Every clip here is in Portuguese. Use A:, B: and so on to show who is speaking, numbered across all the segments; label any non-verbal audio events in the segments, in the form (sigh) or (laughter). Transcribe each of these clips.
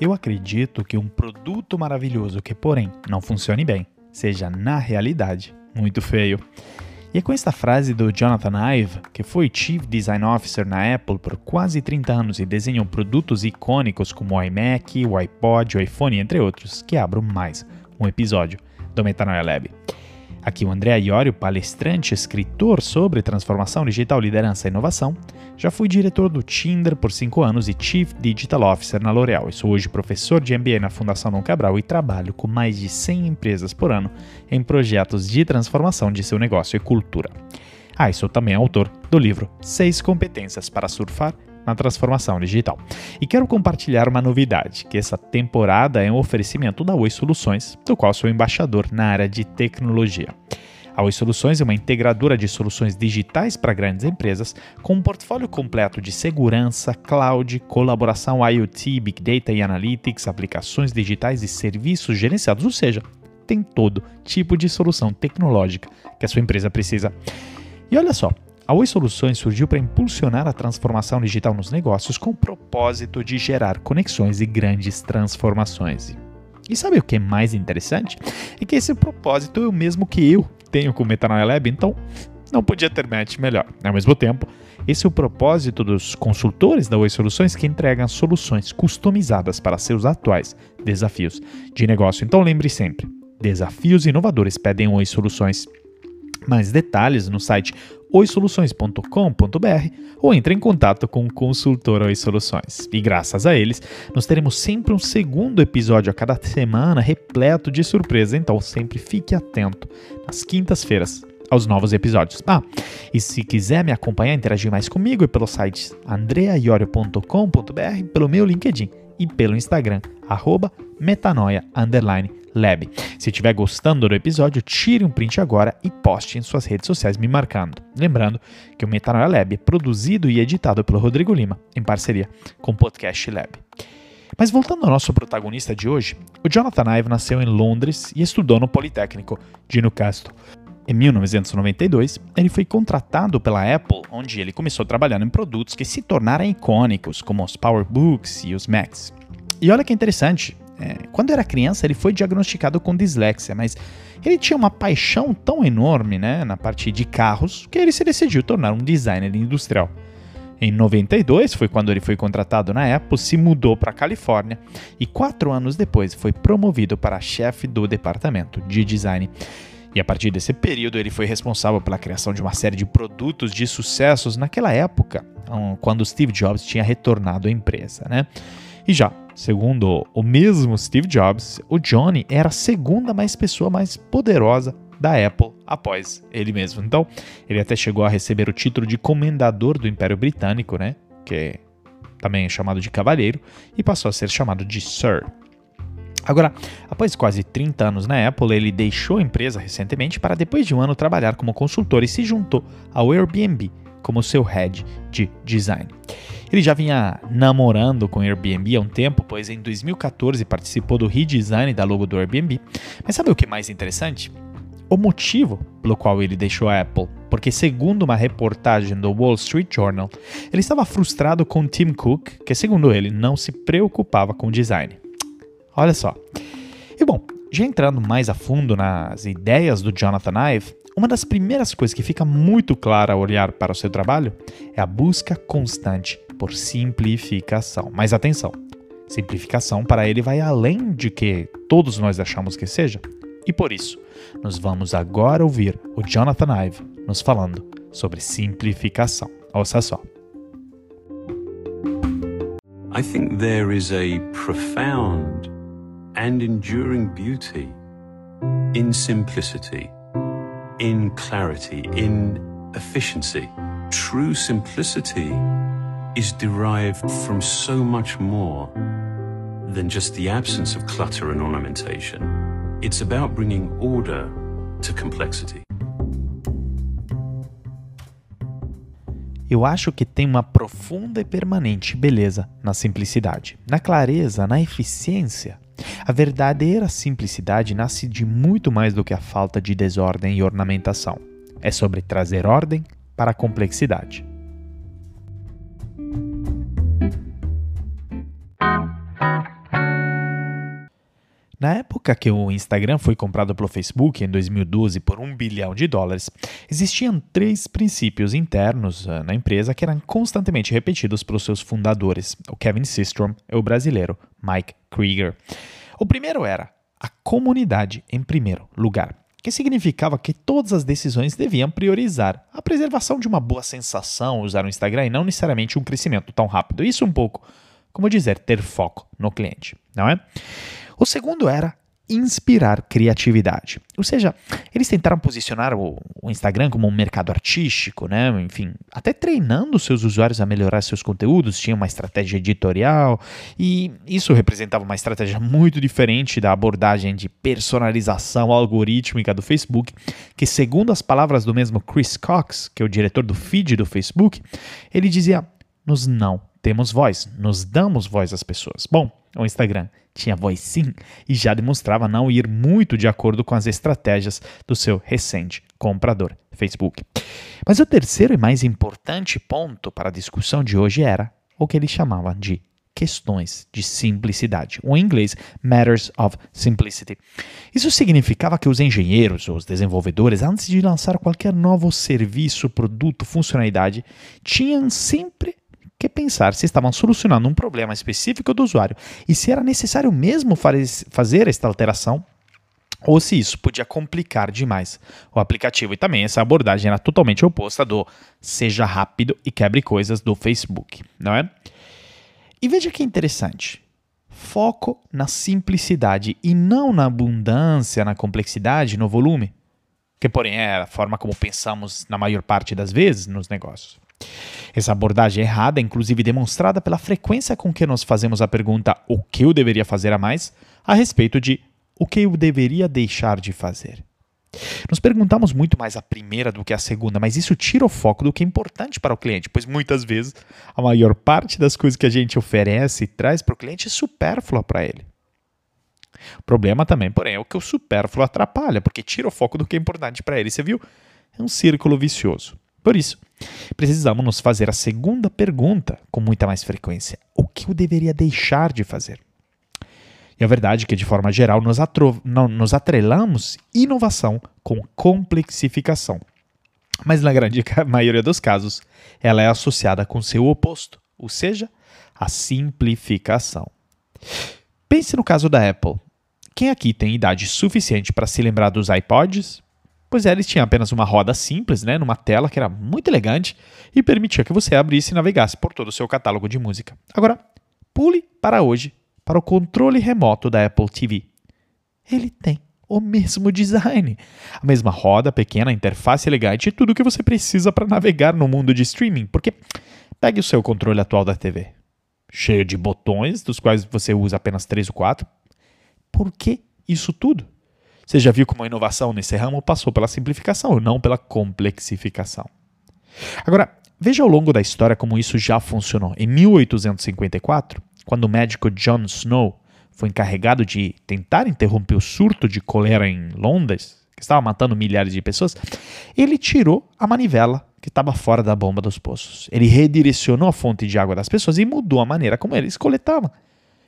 A: Eu acredito que um produto maravilhoso que, porém, não funcione bem, seja na realidade muito feio. E é com esta frase do Jonathan Ive, que foi Chief Design Officer na Apple por quase 30 anos e desenhou produtos icônicos como o iMac, o iPod, o iPhone, entre outros, que abro mais um episódio do Metanoia Lab. Aqui o André Iorio, palestrante, escritor sobre transformação digital, liderança e inovação. Já fui diretor do Tinder por 5 anos e Chief Digital Officer na L'Oréal. Sou hoje professor de MBA na Fundação Dom Cabral e trabalho com mais de 100 empresas por ano em projetos de transformação de seu negócio e cultura. Ah, e sou também autor do livro 6 competências para surfar na transformação digital. E quero compartilhar uma novidade, que essa temporada é um oferecimento da Oi Soluções, do qual sou embaixador na área de tecnologia. A Soluções é uma integradora de soluções digitais para grandes empresas, com um portfólio completo de segurança, cloud, colaboração IoT, Big Data e Analytics, aplicações digitais e serviços gerenciados, ou seja, tem todo tipo de solução tecnológica que a sua empresa precisa. E olha só, a Oi Soluções surgiu para impulsionar a transformação digital nos negócios com o propósito de gerar conexões e grandes transformações. E sabe o que é mais interessante? É que esse propósito é o mesmo que eu tenho com o Metanoia Lab, então não podia ter match melhor. Ao mesmo tempo, esse é o propósito dos consultores da Oi Soluções que entregam soluções customizadas para seus atuais desafios de negócio. Então lembre sempre, desafios inovadores pedem Oi Soluções. Mais detalhes no site oisoluções.com.br ou entre em contato com o consultor Oi Soluções. E graças a eles, nós teremos sempre um segundo episódio a cada semana repleto de surpresa, então sempre fique atento nas quintas-feiras aos novos episódios. Ah, e se quiser me acompanhar, interagir mais comigo, é pelo site andreaiorio.com.br, pelo meu LinkedIn e pelo Instagram, arroba metanoia, Lab. Se estiver gostando do episódio, tire um print agora e poste em suas redes sociais me marcando. Lembrando que o Metanoia Lab é produzido e editado pelo Rodrigo Lima, em parceria com o Podcast Lab. Mas voltando ao nosso protagonista de hoje, o Jonathan Ive nasceu em Londres e estudou no Politécnico de Newcastle. Em 1992, ele foi contratado pela Apple, onde ele começou trabalhando em produtos que se tornaram icônicos, como os PowerBooks e os Macs. E olha que interessante, é, quando era criança, ele foi diagnosticado com dislexia, mas ele tinha uma paixão tão enorme né, na parte de carros que ele se decidiu tornar um designer industrial. Em 92 foi quando ele foi contratado na Apple, se mudou para a Califórnia e quatro anos depois foi promovido para chefe do departamento de design. E a partir desse período ele foi responsável pela criação de uma série de produtos de sucessos naquela época, quando Steve Jobs tinha retornado à empresa. Né? E já Segundo o mesmo Steve Jobs, o Johnny era a segunda mais pessoa mais poderosa da Apple após ele mesmo. Então, ele até chegou a receber o título de comendador do Império Britânico, né? Que também é chamado de cavalheiro, e passou a ser chamado de Sir. Agora, após quase 30 anos na Apple, ele deixou a empresa recentemente para depois de um ano trabalhar como consultor e se juntou ao Airbnb como seu head de design. Ele já vinha namorando com o Airbnb há um tempo, pois em 2014 participou do redesign da logo do Airbnb. Mas sabe o que é mais interessante? O motivo pelo qual ele deixou a Apple, porque segundo uma reportagem do Wall Street Journal, ele estava frustrado com Tim Cook, que segundo ele não se preocupava com design. Olha só. E bom, já entrando mais a fundo nas ideias do Jonathan Ive, uma das primeiras coisas que fica muito clara ao olhar para o seu trabalho é a busca constante por simplificação. Mas atenção, simplificação para ele vai além de que todos nós achamos que seja. E por isso, nós vamos agora ouvir o Jonathan Ive nos falando sobre simplificação. Ouça só.
B: I think there is a profound and enduring beauty in simplicity, in clarity, in efficiency. True simplicity is derived from so much more than just the absence of clutter and ornamentation. It's about bringing order to complexity.
A: Eu acho que tem uma profunda e permanente beleza na simplicidade, na clareza, na eficiência. A verdadeira simplicidade nasce de muito mais do que a falta de desordem e ornamentação. É sobre trazer ordem para a complexidade. Na época que o Instagram foi comprado pelo Facebook, em 2012, por um bilhão de dólares, existiam três princípios internos uh, na empresa que eram constantemente repetidos pelos seus fundadores, o Kevin Systrom e o brasileiro Mike Krieger. O primeiro era a comunidade em primeiro lugar, que significava que todas as decisões deviam priorizar a preservação de uma boa sensação usar o Instagram e não necessariamente um crescimento tão rápido. Isso um pouco, como dizer, ter foco no cliente, não é? O segundo era inspirar criatividade. Ou seja, eles tentaram posicionar o, Instagram como um mercado artístico, né? Enfim, até treinando seus usuários a melhorar seus conteúdos, tinha uma estratégia editorial e isso representava uma estratégia muito diferente da abordagem de personalização algorítmica do Facebook, que segundo as palavras do mesmo Chris Cox, que é o diretor do feed do Facebook, ele dizia: "Nos não temos voz, nos damos voz às pessoas". Bom, o Instagram tinha voz sim e já demonstrava não ir muito de acordo com as estratégias do seu recente comprador, Facebook. Mas o terceiro e mais importante ponto para a discussão de hoje era o que ele chamava de questões de simplicidade, ou em inglês, Matters of Simplicity. Isso significava que os engenheiros ou os desenvolvedores, antes de lançar qualquer novo serviço, produto, funcionalidade, tinham sempre que pensar se estavam solucionando um problema específico do usuário e se era necessário mesmo fazer esta alteração ou se isso podia complicar demais o aplicativo. E também essa abordagem era totalmente oposta do seja rápido e quebre coisas do Facebook, não é? E veja que interessante. Foco na simplicidade e não na abundância, na complexidade, no volume, que porém é a forma como pensamos na maior parte das vezes nos negócios. Essa abordagem errada é inclusive demonstrada pela frequência com que nós fazemos a pergunta o que eu deveria fazer a mais a respeito de o que eu deveria deixar de fazer. Nos perguntamos muito mais a primeira do que a segunda, mas isso tira o foco do que é importante para o cliente, pois muitas vezes a maior parte das coisas que a gente oferece e traz para o cliente é supérflua para ele. O problema também, porém, é o que o supérfluo atrapalha, porque tira o foco do que é importante para ele. Você viu? É um círculo vicioso. Por isso, precisamos nos fazer a segunda pergunta com muita mais frequência: o que eu deveria deixar de fazer? E a verdade é que, de forma geral, nos, não, atrelamos inovação com complexificação. Mas, na grande (laughs) maioria dos casos, ela é associada com seu oposto, ou seja, a simplificação. Pense no caso da Apple. Quem aqui tem idade suficiente para se lembrar dos iPods, Pois é, eles tinham apenas uma roda simples, né, numa tela que era muito elegante e permitia que você abrisse e navegasse por todo o seu catálogo de música. Agora, pule para hoje, para o controle remoto da Apple TV. Ele tem o mesmo design, a mesma roda pequena, interface elegante e tudo o que você precisa para navegar no mundo de streaming. Porque pegue o seu controle atual da TV, cheio de botões, dos quais você usa apenas três ou quatro. Por que isso tudo? Você já viu como a inovação nesse ramo passou pela simplificação, não pela complexificação. Agora, veja ao longo da história como isso já funcionou. Em 1854, quando o médico John Snow foi encarregado de tentar interromper o surto de colera em Londres, que estava matando milhares de pessoas, ele tirou a manivela que estava fora da bomba dos poços. Ele redirecionou a fonte de água das pessoas e mudou a maneira como eles coletavam.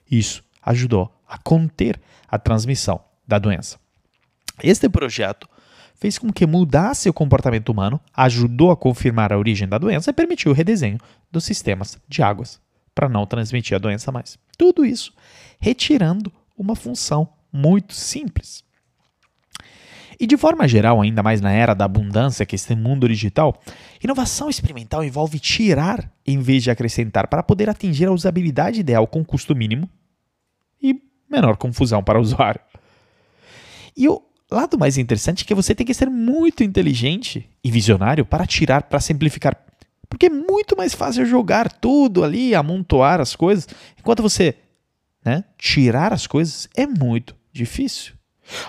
A: Isso ajudou a conter a transmissão da doença. Este projeto fez com que mudasse o comportamento humano, ajudou a confirmar a origem da doença e permitiu o redesenho dos sistemas de águas para não transmitir a doença mais. Tudo isso retirando uma função muito simples. E de forma geral, ainda mais na era da abundância que este mundo digital, inovação experimental envolve tirar em vez de acrescentar para poder atingir a usabilidade ideal com custo mínimo e menor confusão para o usuário. E o lado mais interessante é que você tem que ser muito inteligente e visionário para tirar, para simplificar. Porque é muito mais fácil jogar tudo ali, amontoar as coisas, enquanto você né, tirar as coisas é muito difícil.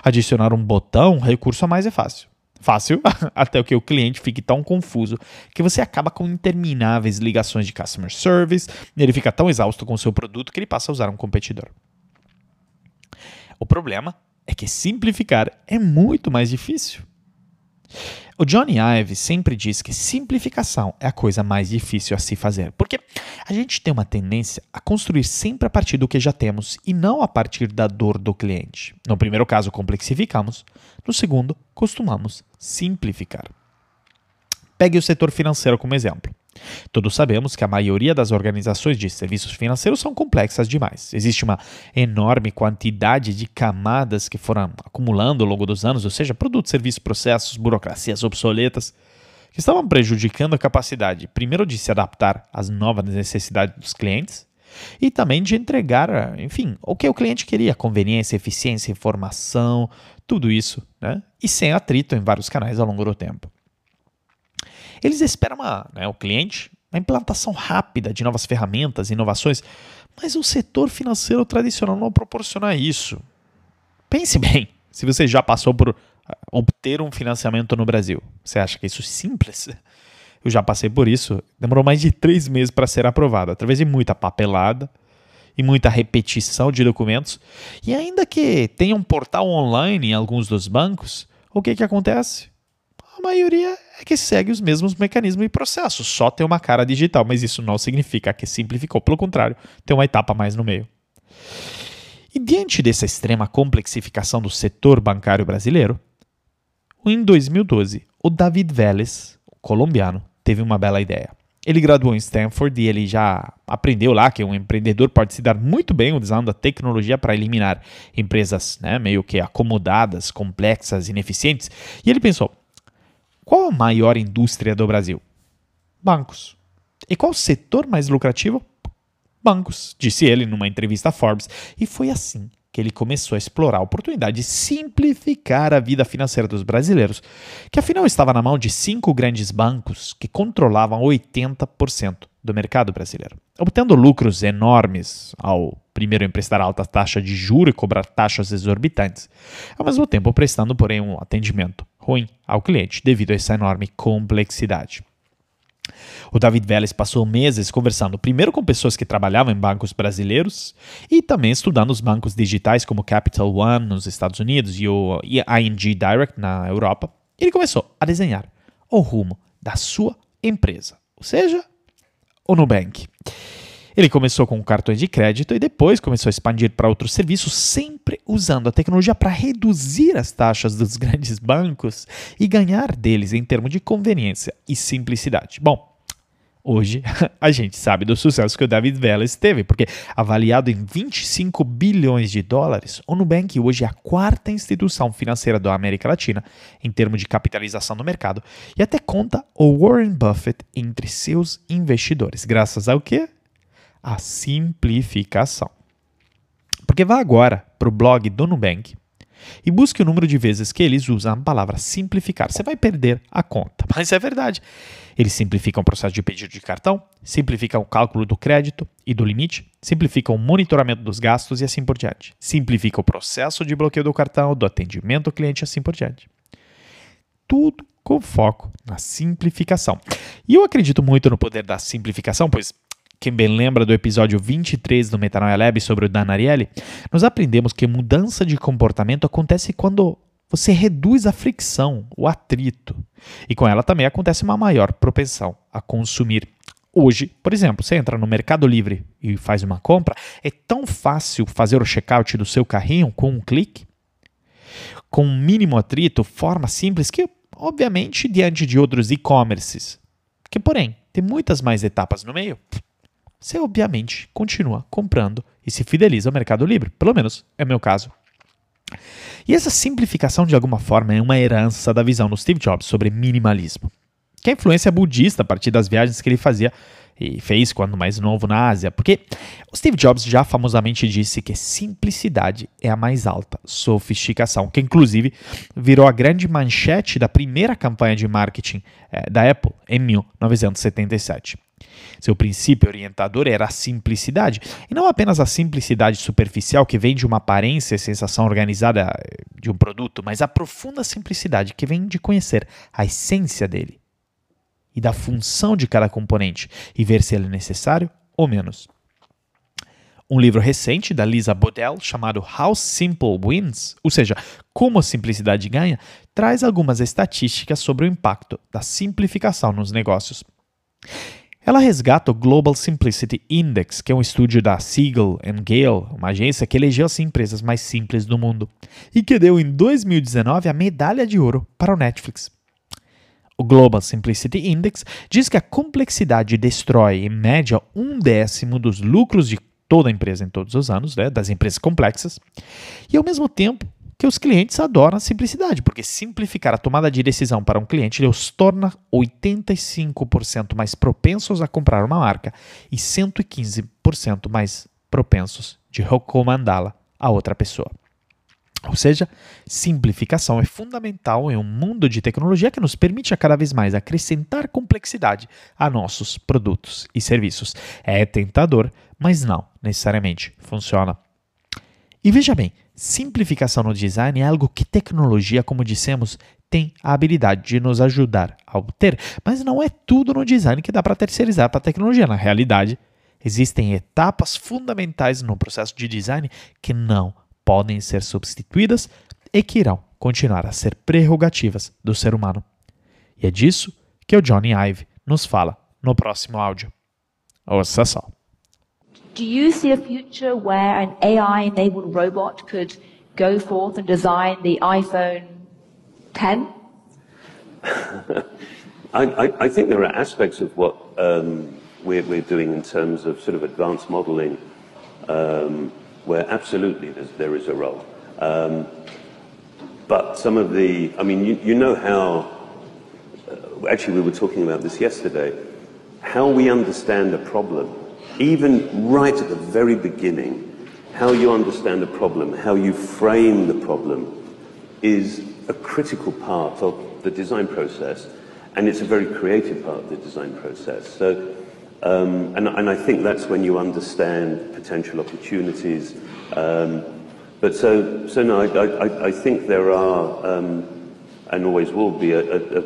A: Adicionar um botão, recurso a mais é fácil. Fácil, (laughs) até que o cliente fique tão confuso que você acaba com intermináveis ligações de customer service, ele fica tão exausto com o seu produto que ele passa a usar um competidor. O problema é que simplificar é muito mais difícil. O Johnny Ive sempre diz que simplificação é a coisa mais difícil a se fazer, porque a gente tem uma tendência a construir sempre a partir do que já temos e não a partir da dor do cliente. No primeiro caso, complexificamos, no segundo, costumamos simplificar. Pegue o setor financeiro como exemplo. Todos sabemos que a maioria das organizações de serviços financeiros são complexas demais. Existe uma enorme quantidade de camadas que foram acumulando ao longo dos anos, ou seja, produtos, serviços, processos, burocracias obsoletas, que estavam prejudicando a capacidade, primeiro, de se adaptar às novas necessidades dos clientes e também de entregar, enfim, o que o cliente queria: conveniência, eficiência, informação, tudo isso, né? E sem atrito em vários canais ao longo do tempo. Eles esperam uma, né, o cliente uma implantação rápida de novas ferramentas, inovações, mas o setor financeiro tradicional não proporciona isso. Pense bem, se você já passou por ah, obter um financiamento no Brasil, você acha que isso é simples? Eu já passei por isso, demorou mais de três meses para ser aprovado, através de muita papelada e muita repetição de documentos. E ainda que tenha um portal online em alguns dos bancos, o que, que acontece? Maioria é que segue os mesmos mecanismos e processos, só tem uma cara digital, mas isso não significa que simplificou, pelo contrário, tem uma etapa mais no meio. E diante dessa extrema complexificação do setor bancário brasileiro, em 2012, o David Vélez, colombiano, teve uma bela ideia. Ele graduou em Stanford e ele já aprendeu lá que um empreendedor pode se dar muito bem usando a tecnologia para eliminar empresas né, meio que acomodadas, complexas, ineficientes. E ele pensou: qual a maior indústria do Brasil? Bancos. E qual o setor mais lucrativo? Bancos, disse ele numa entrevista a Forbes. E foi assim que ele começou a explorar a oportunidade de simplificar a vida financeira dos brasileiros, que afinal estava na mão de cinco grandes bancos que controlavam 80% do mercado brasileiro, obtendo lucros enormes ao primeiro emprestar alta taxa de juro e cobrar taxas exorbitantes, ao mesmo tempo prestando, porém, um atendimento ruim ao cliente devido a essa enorme complexidade. O David Vélez passou meses conversando primeiro com pessoas que trabalhavam em bancos brasileiros e também estudando os bancos digitais como Capital One nos Estados Unidos e o ING Direct na Europa. Ele começou a desenhar o rumo da sua empresa, ou seja, o Nubank. Ele começou com cartões de crédito e depois começou a expandir para outros serviços, sempre usando a tecnologia para reduzir as taxas dos (laughs) grandes bancos e ganhar deles em termos de conveniência e simplicidade. Bom, Hoje, (laughs) a gente sabe do sucesso que o David Vélez teve, porque avaliado em 25 bilhões de dólares, o Nubank hoje é a quarta instituição financeira da América Latina em termos de capitalização no mercado e até conta o Warren Buffett entre seus investidores, graças ao quê? A simplificação. Porque vá agora para o blog do Nubank e busque o número de vezes que eles usam a palavra simplificar. Você vai perder a conta, (laughs) mas é verdade. Eles simplificam o processo de pedido de cartão, simplificam o cálculo do crédito e do limite, simplificam o monitoramento dos gastos e assim por diante. Simplifica o processo de bloqueio do cartão, do atendimento ao cliente e assim por diante. Tudo com foco na simplificação. E eu acredito muito no poder da simplificação, pois quem bem lembra do episódio 23 do Metanoia Lab sobre o Dan Ariely, nós aprendemos que mudança de comportamento acontece quando você reduz a fricção, o atrito. E com ela também acontece uma maior propensão a consumir. Hoje, por exemplo, você entra no Mercado Livre e faz uma compra, é tão fácil fazer o checkout do seu carrinho com um clique, com um mínimo atrito, forma simples, que obviamente diante de outros e-commerces, que porém tem muitas mais etapas no meio, você obviamente continua comprando e se fideliza ao Mercado Livre. Pelo menos é o meu caso. E essa simplificação, de alguma forma, é uma herança da visão do Steve Jobs sobre minimalismo. Que é a influência budista a partir das viagens que ele fazia e fez quando mais novo na Ásia, porque o Steve Jobs já famosamente disse que simplicidade é a mais alta sofisticação, que inclusive virou a grande manchete da primeira campanha de marketing é, da Apple em 1977. Seu princípio orientador era a simplicidade, e não apenas a simplicidade superficial que vem de uma aparência e sensação organizada eh, de um produto, mas a profunda simplicidade que vem de conhecer a essência dele e da função de cada componente e ver se ele é necessário ou menos. Um livro recente da Lisa Bodell, chamado How Simple Wins, ou seja, Como a Simplicidade Ganha, traz algumas estatísticas sobre o impacto da simplificação nos negócios. Ela resgata o Global Simplicity Index, que é um estudo da Siegel Gale, uma agência que elegeu as empresas mais simples do mundo, e que deu em 2019 a medalha de ouro para o Netflix. O Global Simplicity Index diz que a complexidade destrói, em média, um décimo dos lucros de toda empresa em todos os anos, né, das empresas complexas, e ao mesmo tempo que os clientes adoram a simplicidade, porque simplificar a tomada de decisão para um cliente os torna 85% mais propensos a comprar uma marca e 115% mais propensos de recomendá-la a outra pessoa. Ou seja, simplificação é fundamental em um mundo de tecnologia que nos permite a cada vez mais acrescentar complexidade a nossos produtos e serviços. É tentador, mas não necessariamente funciona. E veja bem, simplificação no design é algo que tecnologia, como dissemos, tem a habilidade de nos ajudar a obter, mas não é tudo no design que dá para terceirizar para a tecnologia. Na realidade, existem etapas fundamentais no processo de design que não podem ser substituídas e que irão continuar a ser prerrogativas do ser humano. E é disso que o Johnny Ive nos fala no próximo áudio. Ouça só.
C: Do you see a future where an AI-enabled robot could go forth and design the iPhone 10? (laughs)
B: I, I, I, think there are aspects of what um, we're, we're, doing in terms of sort of advanced modeling um, where absolutely there is a role. Um, but some of the, I mean, you, you know how, uh, actually, we were talking about this yesterday, how we understand a problem, even right at the very beginning, how you understand a problem, how you frame the problem, is a critical part of the design process, and it's a very creative part of the design process. So um, and, and, I think that's when you understand potential opportunities. Um, but so, so no, I, I, I think there are, um, and always will be, a, a, a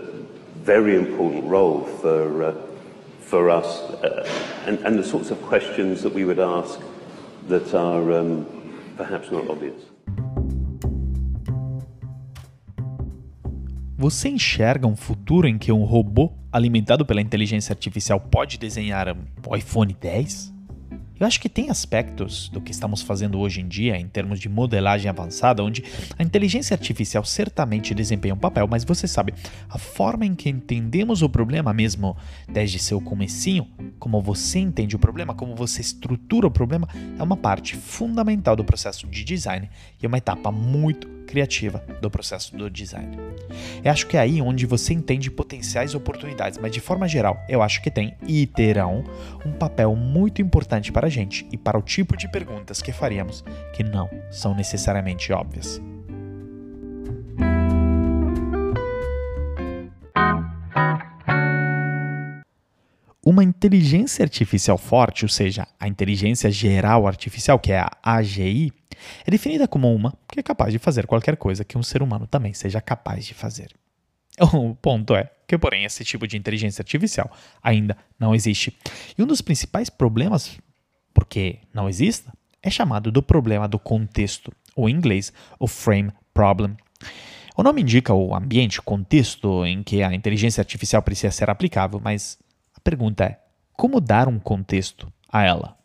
B: very important role for, uh, for us uh, and, and, the sorts of questions that we would ask that are um, perhaps not obvious.
A: Você enxerga um futuro em que um robô alimentado pela inteligência artificial pode desenhar o iPhone 10? Eu acho que tem aspectos do que estamos fazendo hoje em dia, em termos de modelagem avançada, onde a inteligência artificial certamente desempenha um papel, mas você sabe, a forma em que entendemos o problema mesmo desde seu comecinho, como você entende o problema, como você estrutura o problema, é uma parte fundamental do processo de design e é uma etapa muito criativa do processo do design. Eu acho que é aí onde você entende potenciais oportunidades, mas de forma geral, eu acho que tem e terão um papel muito importante para a gente e para o tipo de perguntas que faríamos que não são necessariamente óbvias. Uma inteligência artificial forte, ou seja, a inteligência geral artificial, que é a AGI, é definida como uma que é capaz de fazer qualquer coisa que um ser humano também seja capaz de fazer. (laughs) O ponto é que, porém, esse tipo de inteligência artificial ainda não existe. E um dos principais problemas porque não exista é chamado do problema do contexto, ou em inglês, o frame problem. O nome indica o ambiente, o contexto em que a inteligência artificial precisa ser aplicável, mas pergunta é: como dar um contexto a ela?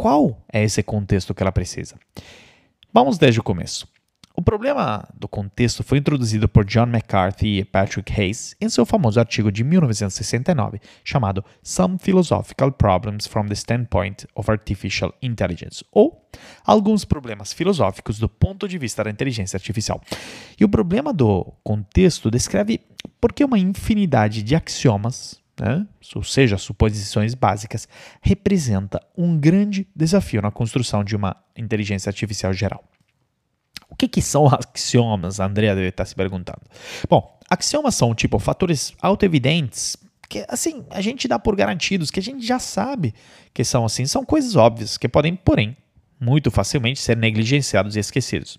A: Qual é esse contexto que ela precisa? Vamos desde o começo. O problema do contexto foi introduzido por John McCarthy e Patrick Hayes em seu famoso artigo de 1969 chamado Some Philosophical Problems from the Standpoint of Artificial Intelligence, ou Alguns Problemas Filosóficos do Ponto de Vista da Inteligência Artificial. E o problema do contexto descreve por que uma infinidade de axiomas né, ou seja, suposições básicas, representa um grande desafio na construção de uma inteligência artificial geral. O que, que são axiomas? A Andrea deve estar se perguntando. Bom, axiomas são tipo fatores autoevidentes que assim a gente dá por garantidos, que a gente já sabe que são assim, são coisas óbvias que podem, porém, muito facilmente ser negligenciados e esquecidos.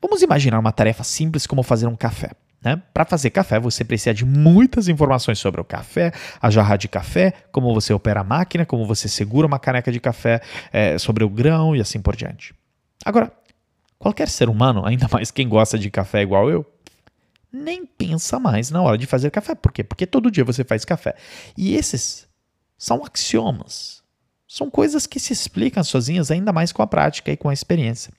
A: Vamos imaginar uma tarefa simples como fazer um café. Né? Para fazer café, você precisa de muitas informações sobre o café, a jarra de café, como você opera a máquina, como você segura uma caneca de café, é, sobre o grão e assim por diante. Agora, qualquer ser humano, ainda (laughs) mais quem gosta de café igual eu, nem pensa mais na hora de fazer café. Por quê? Porque todo dia você faz café. E esses são axiomas. São coisas que se explicam sozinhas ainda mais com a prática e com a experiência.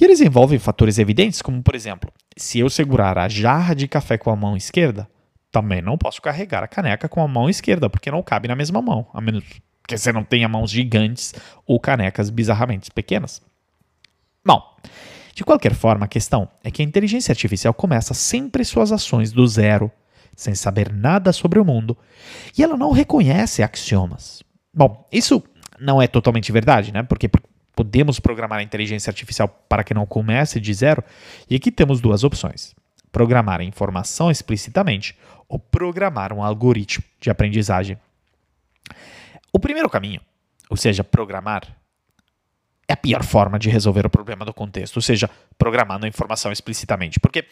A: E eles envolvem fatores evidentes, como por exemplo, se eu segurar a jarra de café com a mão esquerda, também não posso carregar a caneca com a mão esquerda, porque não cabe na mesma mão, a menos que você não tenha mãos gigantes ou canecas bizarramente pequenas. Bom, de qualquer forma, a questão é que a inteligência artificial começa sempre suas ações do zero, sem saber nada sobre o mundo, e ela não reconhece axiomas. Bom, isso não é totalmente verdade, né? Porque podemos programar a inteligência artificial para que não comece de zero, e aqui temos duas opções: programar a informação explicitamente ou programar um algoritmo de aprendizagem. O primeiro caminho, ou seja, programar, é a pior forma de resolver o problema do contexto, ou seja, programando a informação explicitamente. Porque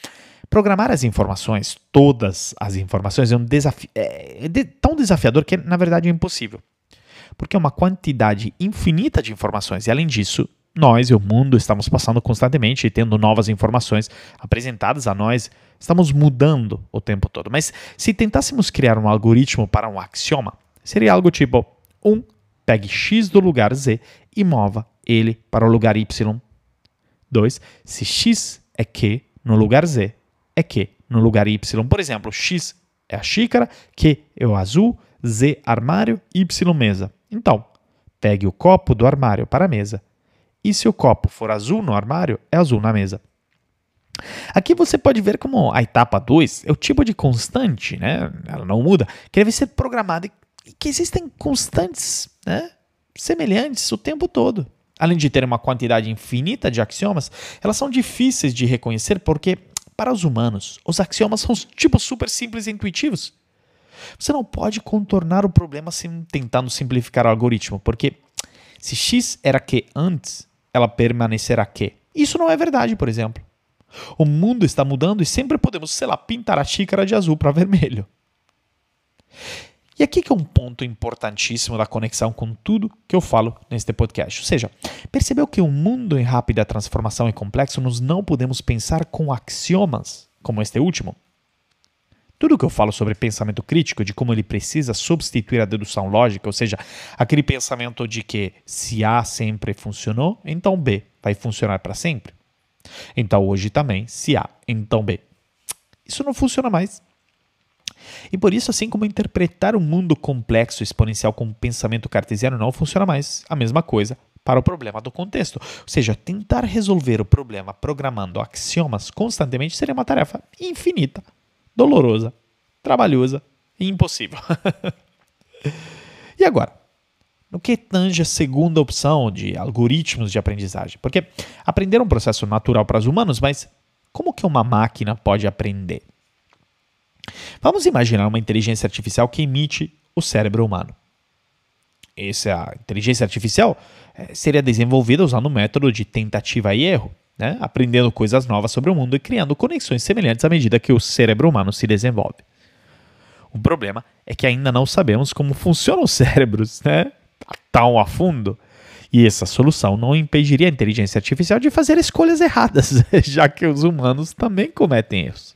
A: programar as informações, todas as informações, é um desafio é, é tão desafiador que na verdade é impossível porque é uma quantidade infinita de informações. E além disso, nós e o mundo estamos passando constantemente e tendo novas informações apresentadas a nós, estamos mudando o tempo todo. Mas se tentássemos criar um algoritmo para um axioma, seria algo tipo 1. Um, pegue x do lugar z e mova ele para o lugar y. 2. Se x é q no lugar z, é q no lugar y. Por exemplo, x é a xícara, q é o azul, z armário, y mesa. Então, pegue o copo do armário para a mesa. E se o copo for azul no armário, é azul na mesa. Aqui você pode ver como a etapa 2 é o tipo de constante, né? ela não muda, que deve ser programada e que existem constantes né? semelhantes o tempo todo. Além de ter uma quantidade infinita de axiomas, elas são difíceis de reconhecer porque, para os humanos, os axiomas são tipo super simples e intuitivos. Você não pode contornar o problema sem tentando simplificar o algoritmo, porque se x era Q antes, ela permanecerá Q. Isso não é verdade, por exemplo. O mundo está mudando e sempre podemos, sei lá, pintar a xícara de azul para (laughs) vermelho. E aqui que é um ponto importantíssimo da conexão com tudo que eu falo neste podcast. Ou seja, percebeu que o um mundo em rápida transformação e complexo nós não podemos pensar com axiomas, como este último. Tudo que eu falo sobre pensamento crítico, de como ele precisa substituir a dedução lógica, ou seja, aquele pensamento de que se A sempre funcionou, então B vai funcionar para sempre. Então hoje também, se A, então B. Isso não funciona mais. E por isso, assim como interpretar um mundo complexo exponencial com pensamento cartesiano não funciona mais, a mesma coisa para o problema do contexto. Ou seja, tentar resolver o problema programando axiomas constantemente seria uma tarefa infinita dolorosa, trabalhosa e impossível. (laughs) e agora? No que tange a segunda opção de algoritmos de aprendizagem? Porque aprender é um processo natural para os humanos, mas como que uma máquina pode aprender? Vamos imaginar uma inteligência artificial que imite o cérebro humano. Essa inteligência artificial eh, seria desenvolvida usando o método de tentativa e erro né? aprendendo coisas novas sobre o mundo e criando conexões semelhantes à medida que o cérebro humano se desenvolve. O problema é que ainda não sabemos como funcionam os (laughs) cérebros né? tão a fundo. E essa solução não impediria a inteligência artificial de fazer escolhas erradas, (laughs) já que os humanos também cometem erros.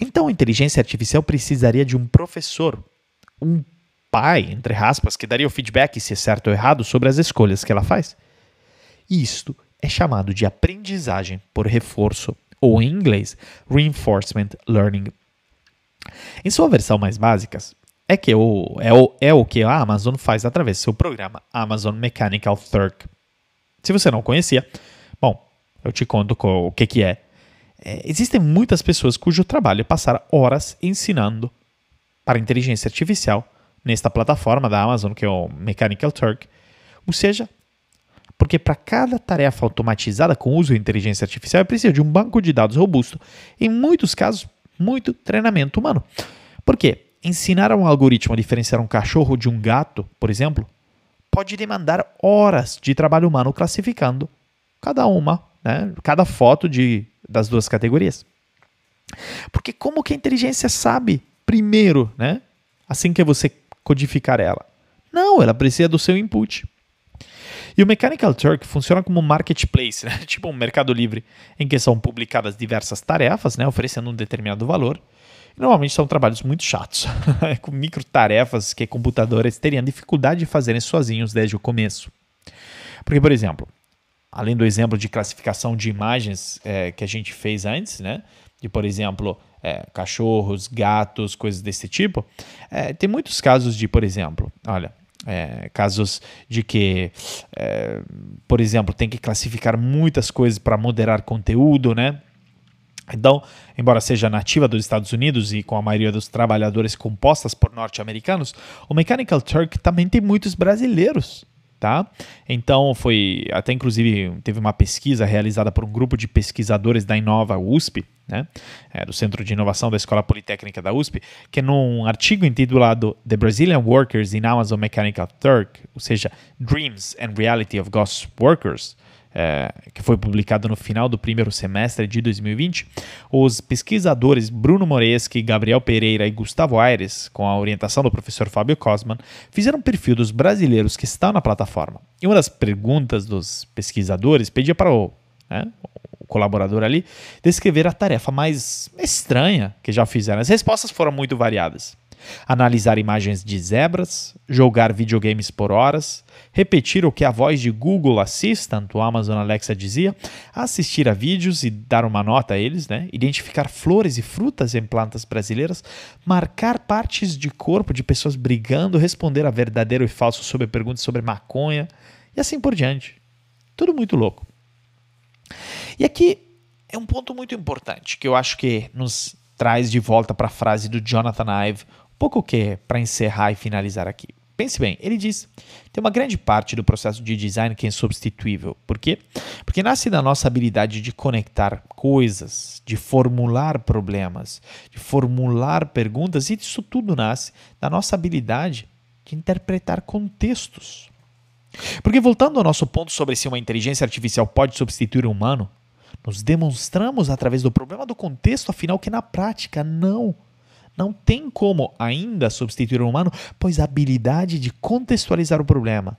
A: Então a inteligência artificial precisaria de um professor, um pai, entre aspas, que daria o feedback se é certo ou errado sobre as escolhas que ela faz. Isto é chamado de aprendizagem por reforço, ou em inglês, Reinforcement Learning. Em sua versão mais básica, é, que o, é, o, é o que a Amazon faz através do seu programa Amazon Mechanical Turk. Se você não conhecia, bom, eu te conto o que, que é. é. Existem muitas pessoas cujo trabalho é passar horas ensinando para inteligência artificial nesta plataforma da Amazon, que é o Mechanical Turk. Ou seja, porque para cada tarefa automatizada com uso de inteligência artificial é preciso de um banco de dados robusto, em muitos casos, muito treinamento humano. Por quê? Ensinar a um algoritmo a diferenciar um cachorro de um gato, por exemplo, pode demandar horas de trabalho humano classificando cada uma, né, cada foto de, das duas categorias. Porque como que a inteligência sabe primeiro, né? Assim que você codificar ela? Não, ela precisa do seu input. E o Mechanical Turk funciona como um marketplace, (laughs) né? tipo um mercado livre, em que são publicadas diversas tarefas, né? oferecendo um determinado valor. Normalmente são trabalhos muito chatos, (laughs) com micro tarefas que computadores teriam dificuldade de fazerem sozinhos desde o começo. Porque, por exemplo, além do exemplo de classificação de imagens é, que a gente fez antes, né? de, por exemplo, é, cachorros, gatos, coisas desse tipo, é, tem muitos casos de, por exemplo, olha, é, casos de que, é, por exemplo, tem que classificar muitas coisas para moderar conteúdo, né? Então, embora seja nativa dos Estados Unidos e com a maioria dos trabalhadores compostas por norte-americanos, o Mechanical Turk também tem muitos brasileiros tá? Então foi até inclusive teve uma pesquisa realizada por um grupo de pesquisadores da Inova USP, né? É, do Centro de Inovação da Escola Politécnica da USP, que num artigo intitulado The Brazilian Workers in Amazon Mechanical Turk, ou seja, Dreams and Reality of Ghost Workers, é, que foi publicado no final do primeiro semestre de 2020, os pesquisadores Bruno Moreschi, Gabriel Pereira e Gustavo Aires, com a orientação do professor Fábio Cosman, fizeram um perfil dos brasileiros que estão na plataforma. E uma das perguntas dos pesquisadores pedia para o, né, o colaborador ali descrever a tarefa mais estranha que já fizeram. As respostas foram muito variadas analisar imagens de zebras, jogar videogames por horas, repetir o que a voz de Google Assistant, o Amazon Alexa dizia, assistir a vídeos e dar uma nota a eles, né? identificar flores e frutas em plantas brasileiras, marcar partes de corpo de pessoas brigando, responder a verdadeiro e falso sobre perguntas sobre maconha e assim por diante. Tudo muito louco. E aqui é um ponto muito importante que eu acho que nos traz de volta para a frase do Jonathan Ive, pouco que para encerrar e finalizar aqui. Pense bem, ele diz: tem uma grande parte do processo de design que é insubstituível. Por quê? Porque nasce da nossa habilidade de conectar coisas, de formular problemas, de formular perguntas, e isso tudo nasce da nossa habilidade de interpretar contextos. Porque, voltando ao nosso ponto sobre se uma inteligência artificial pode substituir o humano, nos demonstramos através do problema do contexto, afinal, que na prática não não tem como ainda substituir o humano, pois a habilidade de contextualizar o problema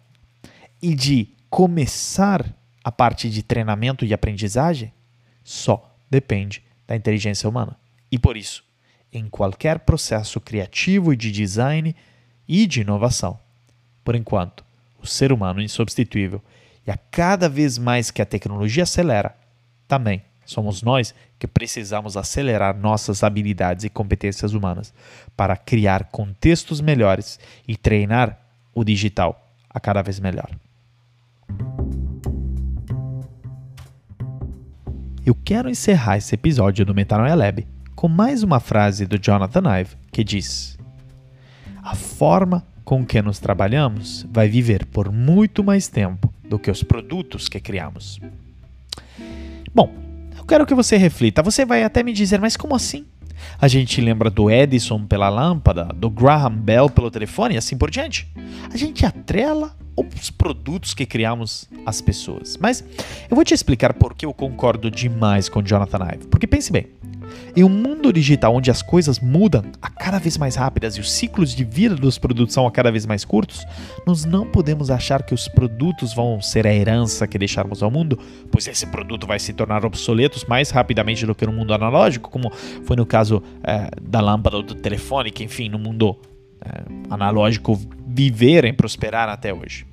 A: e de começar a parte de treinamento e aprendizagem só depende da inteligência humana. E por isso, em qualquer processo criativo e de design e de inovação, por enquanto, o ser humano é insubstituível e a cada vez mais que a tecnologia acelera, também Somos nós que precisamos acelerar nossas habilidades e competências humanas para criar contextos melhores e treinar o digital a cada vez melhor. Eu quero encerrar esse episódio do Metanoia Lab com mais uma frase do Jonathan Ive que diz: A forma com que nos trabalhamos vai viver por muito mais tempo do que os produtos que criamos. Bom, eu quero que você reflita. Você vai até me dizer, mas como assim? A gente lembra do Edison pela lâmpada, do Graham Bell pelo telefone e assim por diante. A gente atrela os produtos que criamos às pessoas. Mas eu vou te explicar por que eu concordo demais com Jonathan Ive. Porque pense bem, em um mundo digital onde as coisas mudam a cada vez mais rápidas e os ciclos de vida dos produtos são a cada vez mais curtos, nós não podemos achar que os produtos vão ser a herança que deixarmos ao mundo, pois esse produto vai se tornar obsoleto mais rapidamente do que no mundo analógico, como foi no caso é, da lâmpada ou do telefone, que enfim, no mundo é, analógico viver e prosperar até hoje.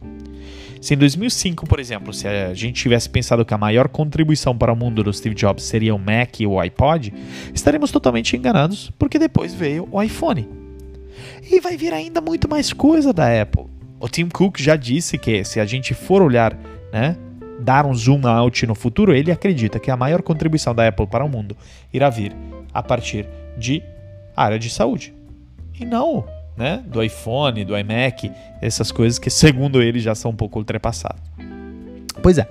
A: Se em 2005, por exemplo, se a gente tivesse pensado que a maior contribuição para o mundo do Steve Jobs seria o Mac e o iPod, estaremos totalmente enganados, porque depois veio o iPhone. E vai vir ainda muito mais coisa da Apple. O Tim Cook já disse que se a gente for olhar, né, dar um zoom out no futuro, ele acredita que a maior contribuição da Apple para o mundo irá vir a partir de área de saúde. E não né, do iPhone, do iMac, essas coisas que, segundo ele, já são um pouco ultrapassadas. Pois é.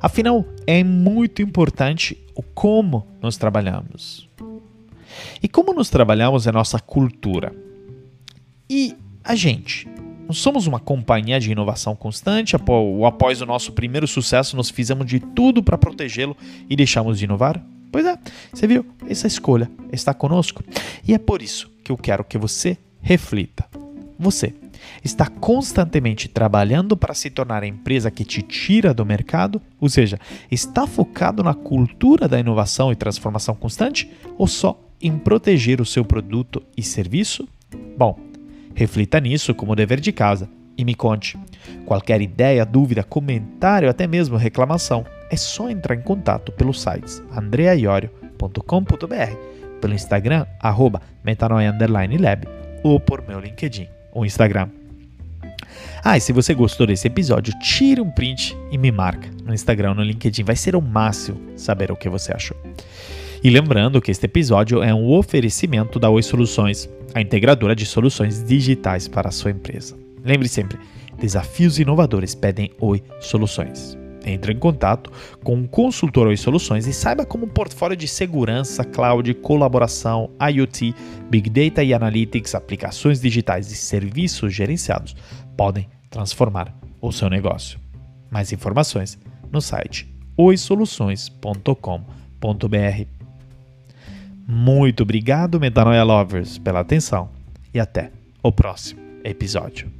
A: Afinal, é muito importante o como nós trabalhamos. E como nós trabalhamos é nossa cultura. E a gente, nós somos uma companhia de inovação constante, após o nosso primeiro sucesso, nós fizemos de tudo para protegê-lo e deixamos de inovar? Pois é, você viu? Essa escolha está conosco. E é por isso que eu quero que você reflita. Você está constantemente trabalhando para se tornar a empresa que te tira do mercado? Ou seja, está focado na cultura da inovação e transformação constante ou só em proteger o seu produto e serviço? Bom, reflita nisso como dever de casa e me conte. Qualquer ideia, dúvida, comentário, até mesmo reclamação, é só entrar em contato pelos sites andreaiorio.com.br, pelo Instagram, arroba metanoia_lab ou por meu LinkedIn ou Instagram. Ah, e se você gostou desse episódio, tire um print e me marca no Instagram no LinkedIn. Vai ser o máximo saber o que você achou. E lembrando que este episódio é um oferecimento da Oi Soluções, a integradora de soluções digitais para a sua empresa. Lembre sempre, desafios inovadores pedem Oi Soluções. Entre em contato com um consultor Oi Soluções e saiba como um portfólio de segurança, cloud, colaboração, IoT, Big Data e Analytics, aplicações digitais e serviços gerenciados podem transformar o seu negócio. Mais informações no site oisoluções.com.br. Muito obrigado, Metanoia Lovers, pela atenção e até o próximo episódio.